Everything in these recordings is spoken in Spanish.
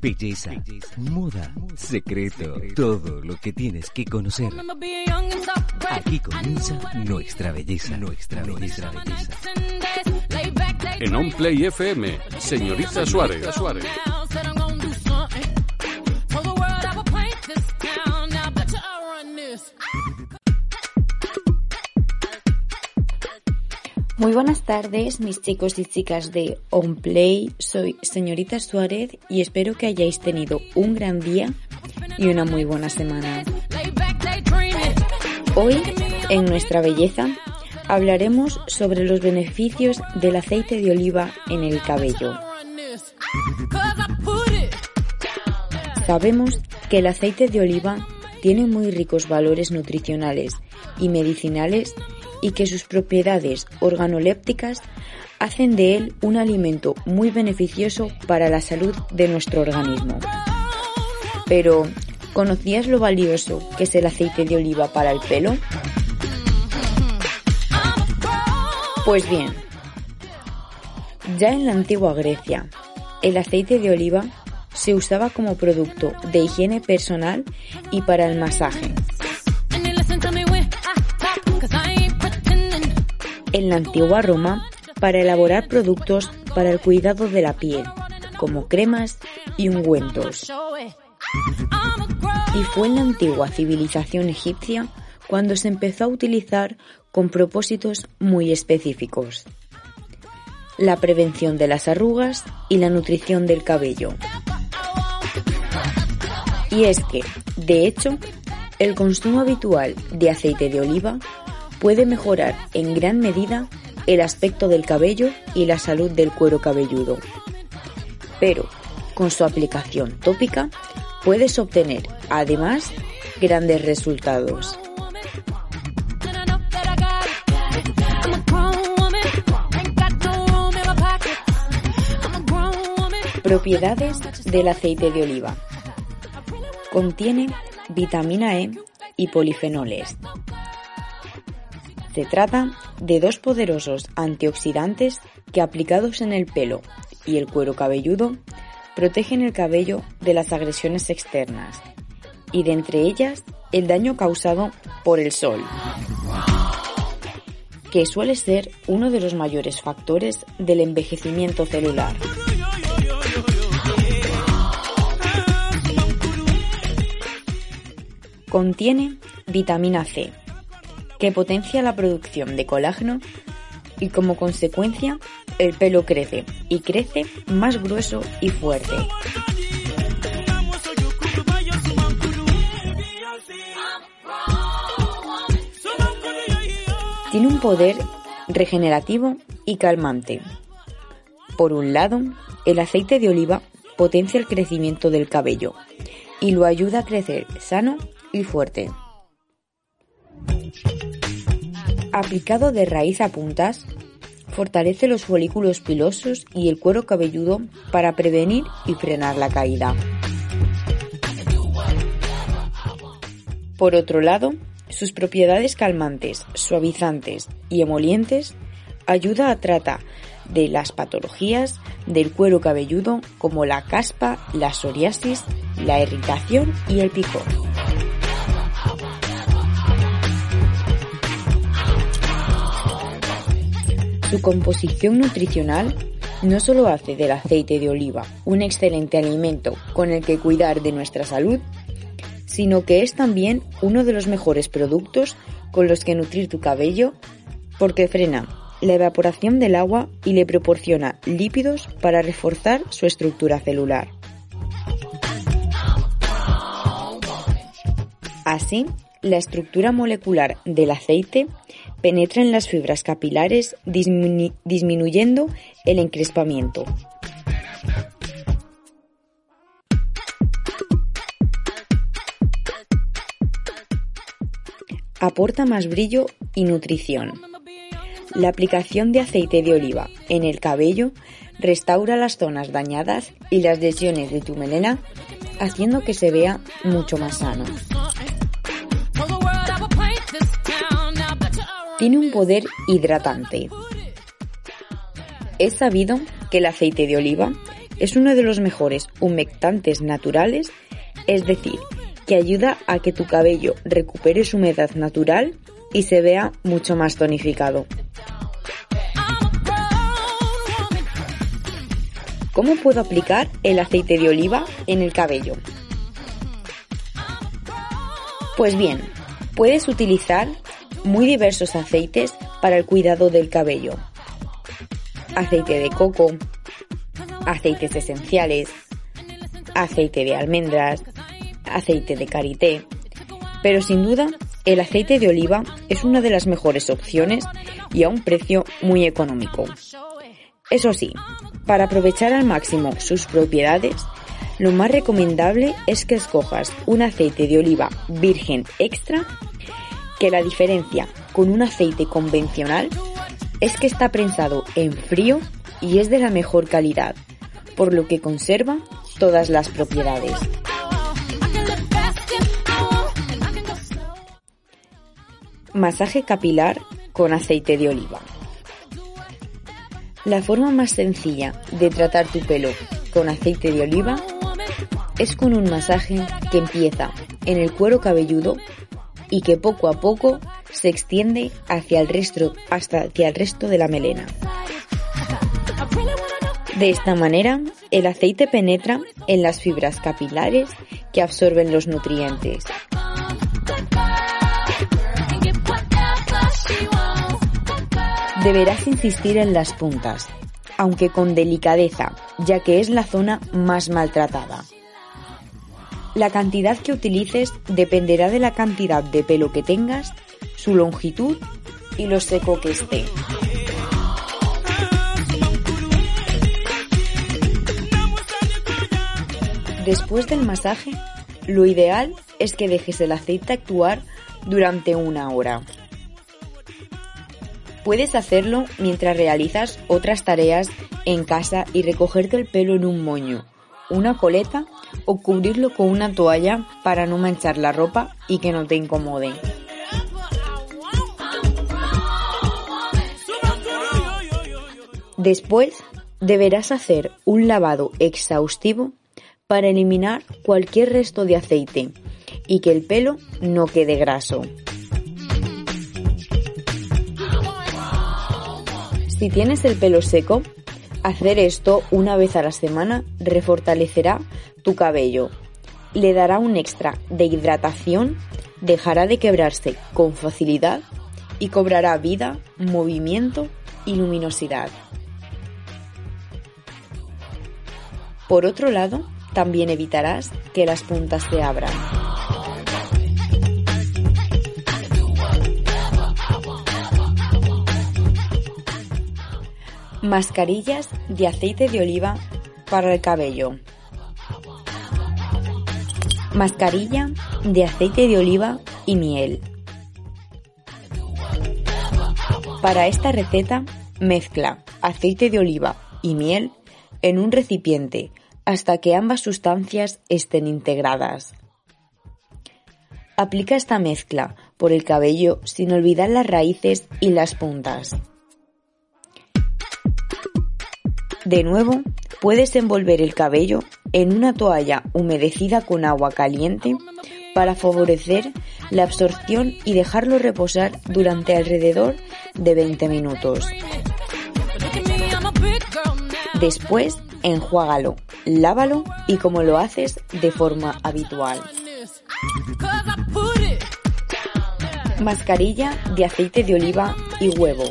Belleza, moda, secreto, todo lo que tienes que conocer. Aquí comienza nuestra belleza, nuestra belleza. En On Play FM, señorita. Suárez. Muy buenas tardes, mis chicos y chicas de On Play. Soy señorita Suárez y espero que hayáis tenido un gran día y una muy buena semana. Hoy, en nuestra belleza, hablaremos sobre los beneficios del aceite de oliva en el cabello. Sabemos que el aceite de oliva tiene muy ricos valores nutricionales y medicinales y que sus propiedades organolépticas hacen de él un alimento muy beneficioso para la salud de nuestro organismo. Pero, ¿conocías lo valioso que es el aceite de oliva para el pelo? Pues bien, ya en la antigua Grecia, el aceite de oliva se usaba como producto de higiene personal y para el masaje. En la antigua Roma, para elaborar productos para el cuidado de la piel, como cremas y ungüentos. Y fue en la antigua civilización egipcia cuando se empezó a utilizar con propósitos muy específicos. La prevención de las arrugas y la nutrición del cabello. Y es que, de hecho, el consumo habitual de aceite de oliva puede mejorar en gran medida el aspecto del cabello y la salud del cuero cabelludo. Pero con su aplicación tópica puedes obtener además grandes resultados. Propiedades del aceite de oliva. Contiene vitamina E y polifenoles. Se trata de dos poderosos antioxidantes que aplicados en el pelo y el cuero cabelludo protegen el cabello de las agresiones externas y de entre ellas el daño causado por el sol, que suele ser uno de los mayores factores del envejecimiento celular. Contiene vitamina C, que potencia la producción de colágeno y como consecuencia el pelo crece y crece más grueso y fuerte. Tiene un poder regenerativo y calmante. Por un lado, el aceite de oliva potencia el crecimiento del cabello y lo ayuda a crecer sano y fuerte. Aplicado de raíz a puntas, fortalece los folículos pilosos y el cuero cabelludo para prevenir y frenar la caída. Por otro lado, sus propiedades calmantes, suavizantes y emolientes ayuda a tratar de las patologías del cuero cabelludo como la caspa, la psoriasis, la irritación y el picor. Su composición nutricional no solo hace del aceite de oliva un excelente alimento con el que cuidar de nuestra salud, sino que es también uno de los mejores productos con los que nutrir tu cabello porque frena la evaporación del agua y le proporciona lípidos para reforzar su estructura celular. Así, la estructura molecular del aceite penetra en las fibras capilares disminuyendo el encrespamiento. Aporta más brillo y nutrición. La aplicación de aceite de oliva en el cabello restaura las zonas dañadas y las lesiones de tu melena, haciendo que se vea mucho más sano. Tiene un poder hidratante. Es sabido que el aceite de oliva es uno de los mejores humectantes naturales, es decir, que ayuda a que tu cabello recupere su humedad natural y se vea mucho más tonificado. ¿Cómo puedo aplicar el aceite de oliva en el cabello? Pues bien, puedes utilizar muy diversos aceites para el cuidado del cabello. Aceite de coco, aceites esenciales, aceite de almendras, aceite de karité. Pero sin duda, el aceite de oliva es una de las mejores opciones y a un precio muy económico. Eso sí, para aprovechar al máximo sus propiedades, lo más recomendable es que escojas un aceite de oliva virgen extra que la diferencia con un aceite convencional es que está prensado en frío y es de la mejor calidad, por lo que conserva todas las propiedades. Masaje capilar con aceite de oliva. La forma más sencilla de tratar tu pelo con aceite de oliva es con un masaje que empieza en el cuero cabelludo y que poco a poco se extiende hacia el resto, hasta hacia el resto de la melena. De esta manera, el aceite penetra en las fibras capilares que absorben los nutrientes. Deberás insistir en las puntas, aunque con delicadeza, ya que es la zona más maltratada. La cantidad que utilices dependerá de la cantidad de pelo que tengas, su longitud y lo seco que esté. Después del masaje, lo ideal es que dejes el aceite actuar durante una hora. Puedes hacerlo mientras realizas otras tareas en casa y recogerte el pelo en un moño, una coleta o cubrirlo con una toalla para no manchar la ropa y que no te incomode. Después deberás hacer un lavado exhaustivo para eliminar cualquier resto de aceite y que el pelo no quede graso. Si tienes el pelo seco, Hacer esto una vez a la semana refortalecerá tu cabello, le dará un extra de hidratación, dejará de quebrarse con facilidad y cobrará vida, movimiento y luminosidad. Por otro lado, también evitarás que las puntas se abran. Mascarillas de aceite de oliva para el cabello. Mascarilla de aceite de oliva y miel. Para esta receta, mezcla aceite de oliva y miel en un recipiente hasta que ambas sustancias estén integradas. Aplica esta mezcla por el cabello sin olvidar las raíces y las puntas. De nuevo, puedes envolver el cabello en una toalla humedecida con agua caliente para favorecer la absorción y dejarlo reposar durante alrededor de 20 minutos. Después, enjuágalo, lávalo y como lo haces de forma habitual. Mascarilla de aceite de oliva y huevo.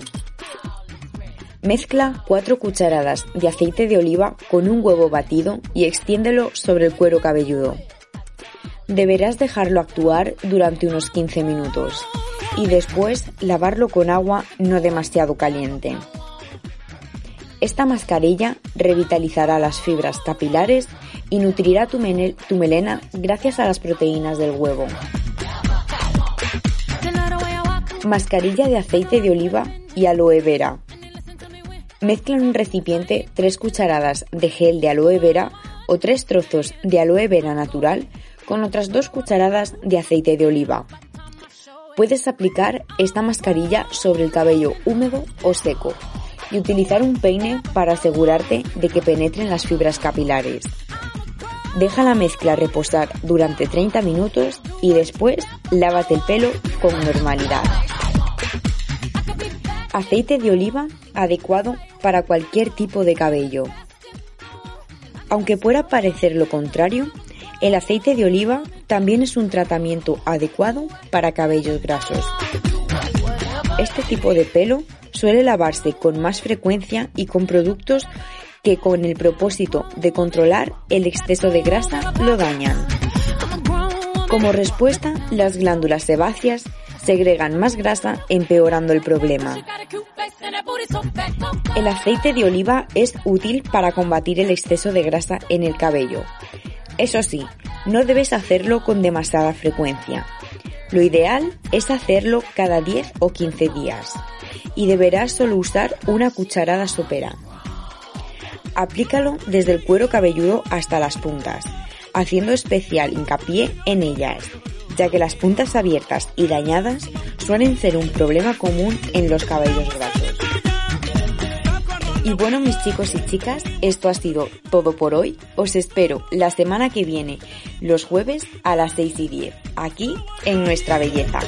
Mezcla 4 cucharadas de aceite de oliva con un huevo batido y extiéndelo sobre el cuero cabelludo. Deberás dejarlo actuar durante unos 15 minutos y después lavarlo con agua no demasiado caliente. Esta mascarilla revitalizará las fibras capilares y nutrirá tu, tu melena gracias a las proteínas del huevo. Mascarilla de aceite de oliva y aloe vera. Mezcla en un recipiente 3 cucharadas de gel de aloe vera o 3 trozos de aloe vera natural con otras 2 cucharadas de aceite de oliva. Puedes aplicar esta mascarilla sobre el cabello húmedo o seco y utilizar un peine para asegurarte de que penetren las fibras capilares. Deja la mezcla reposar durante 30 minutos y después lávate el pelo con normalidad. Aceite de oliva adecuado para cualquier tipo de cabello. Aunque pueda parecer lo contrario, el aceite de oliva también es un tratamiento adecuado para cabellos grasos. Este tipo de pelo suele lavarse con más frecuencia y con productos que con el propósito de controlar el exceso de grasa lo dañan. Como respuesta, las glándulas sebáceas segregan más grasa empeorando el problema. El aceite de oliva es útil para combatir el exceso de grasa en el cabello. Eso sí, no debes hacerlo con demasiada frecuencia. Lo ideal es hacerlo cada 10 o 15 días y deberás solo usar una cucharada sopera. Aplícalo desde el cuero cabelludo hasta las puntas, haciendo especial hincapié en ellas, ya que las puntas abiertas y dañadas suelen ser un problema común en los cabellos grasos. Y bueno, mis chicos y chicas, esto ha sido todo por hoy. Os espero la semana que viene, los jueves a las 6 y 10, aquí en Nuestra Belleza.